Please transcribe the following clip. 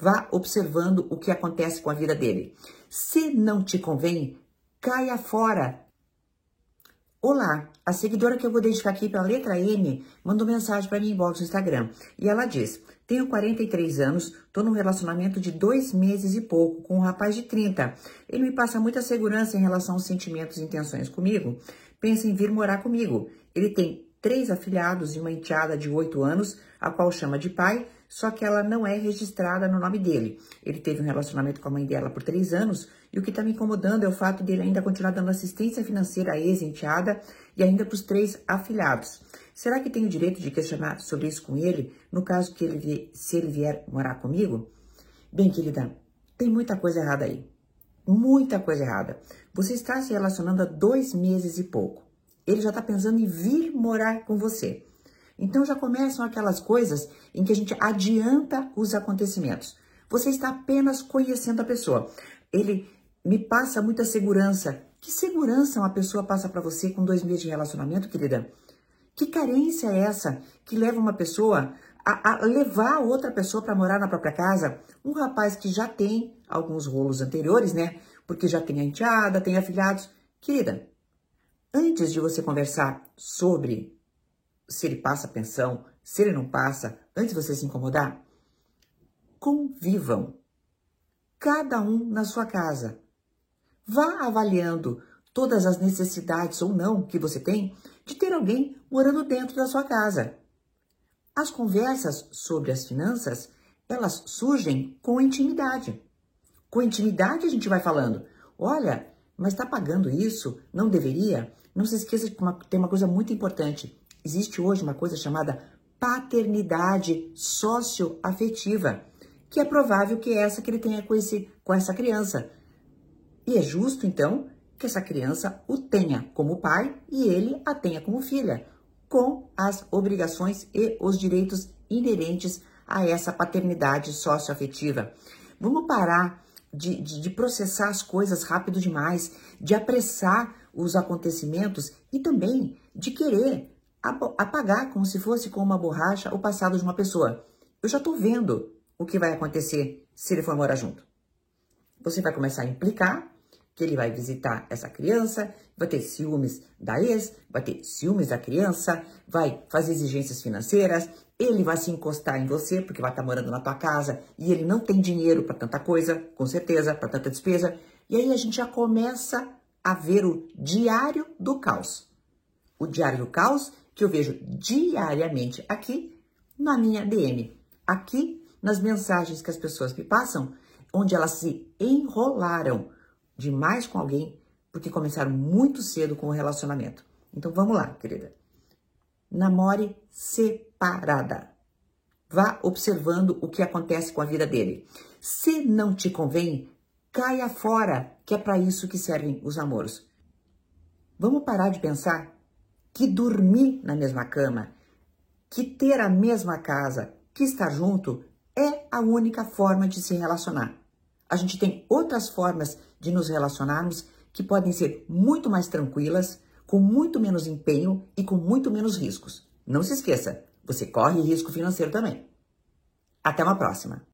Vá observando o que acontece com a vida dele. Se não te convém, caia fora. Olá, a seguidora que eu vou deixar aqui pela letra M mandou mensagem para mim inbox no Instagram. E ela diz: Tenho 43 anos, tô num relacionamento de dois meses e pouco com um rapaz de 30. Ele me passa muita segurança em relação aos sentimentos e intenções comigo. Pensa em vir morar comigo. Ele tem três afilhados e uma enteada de 8 anos, a qual chama de pai, só que ela não é registrada no nome dele. Ele teve um relacionamento com a mãe dela por três anos e o que está me incomodando é o fato dele ainda continuar dando assistência financeira à ex-enteada e ainda para os três afilhados. Será que tenho direito de questionar sobre isso com ele, no caso que ele se ele vier morar comigo? Bem, querida, tem muita coisa errada aí. Muita coisa errada. Você está se relacionando há dois meses e pouco ele já está pensando em vir morar com você. Então já começam aquelas coisas em que a gente adianta os acontecimentos. Você está apenas conhecendo a pessoa. Ele me passa muita segurança. Que segurança uma pessoa passa para você com dois meses de relacionamento, querida? Que carência é essa que leva uma pessoa a, a levar outra pessoa para morar na própria casa? Um rapaz que já tem alguns rolos anteriores, né? Porque já tem a enteada, tem afilhados. Querida, Antes de você conversar sobre se ele passa pensão, se ele não passa, antes de você se incomodar, convivam. Cada um na sua casa. Vá avaliando todas as necessidades ou não que você tem de ter alguém morando dentro da sua casa. As conversas sobre as finanças, elas surgem com intimidade. Com intimidade a gente vai falando, olha, mas está pagando isso? Não deveria? Não se esqueça que uma, tem uma coisa muito importante. Existe hoje uma coisa chamada paternidade socioafetiva, que é provável que é essa que ele tenha com, esse, com essa criança. E é justo, então, que essa criança o tenha como pai e ele a tenha como filha, com as obrigações e os direitos inerentes a essa paternidade socioafetiva. Vamos parar de, de, de processar as coisas rápido demais, de apressar os acontecimentos e também de querer apagar como se fosse com uma borracha o passado de uma pessoa. Eu já estou vendo o que vai acontecer se ele for morar junto. Você vai começar a implicar que ele vai visitar essa criança, vai ter ciúmes da ex, vai ter ciúmes da criança, vai fazer exigências financeiras, ele vai se encostar em você porque vai estar morando na tua casa e ele não tem dinheiro para tanta coisa, com certeza, para tanta despesa. E aí a gente já começa a ver o diário do caos. O diário do caos que eu vejo diariamente aqui na minha DM, aqui nas mensagens que as pessoas me passam, onde elas se enrolaram demais com alguém porque começaram muito cedo com o relacionamento. Então vamos lá, querida. Namore separada. Vá observando o que acontece com a vida dele. Se não te convém, caia fora, que é para isso que servem os namoros. Vamos parar de pensar que dormir na mesma cama, que ter a mesma casa, que estar junto é a única forma de se relacionar. A gente tem outras formas de nos relacionarmos que podem ser muito mais tranquilas, com muito menos empenho e com muito menos riscos. Não se esqueça, você corre risco financeiro também. Até uma próxima!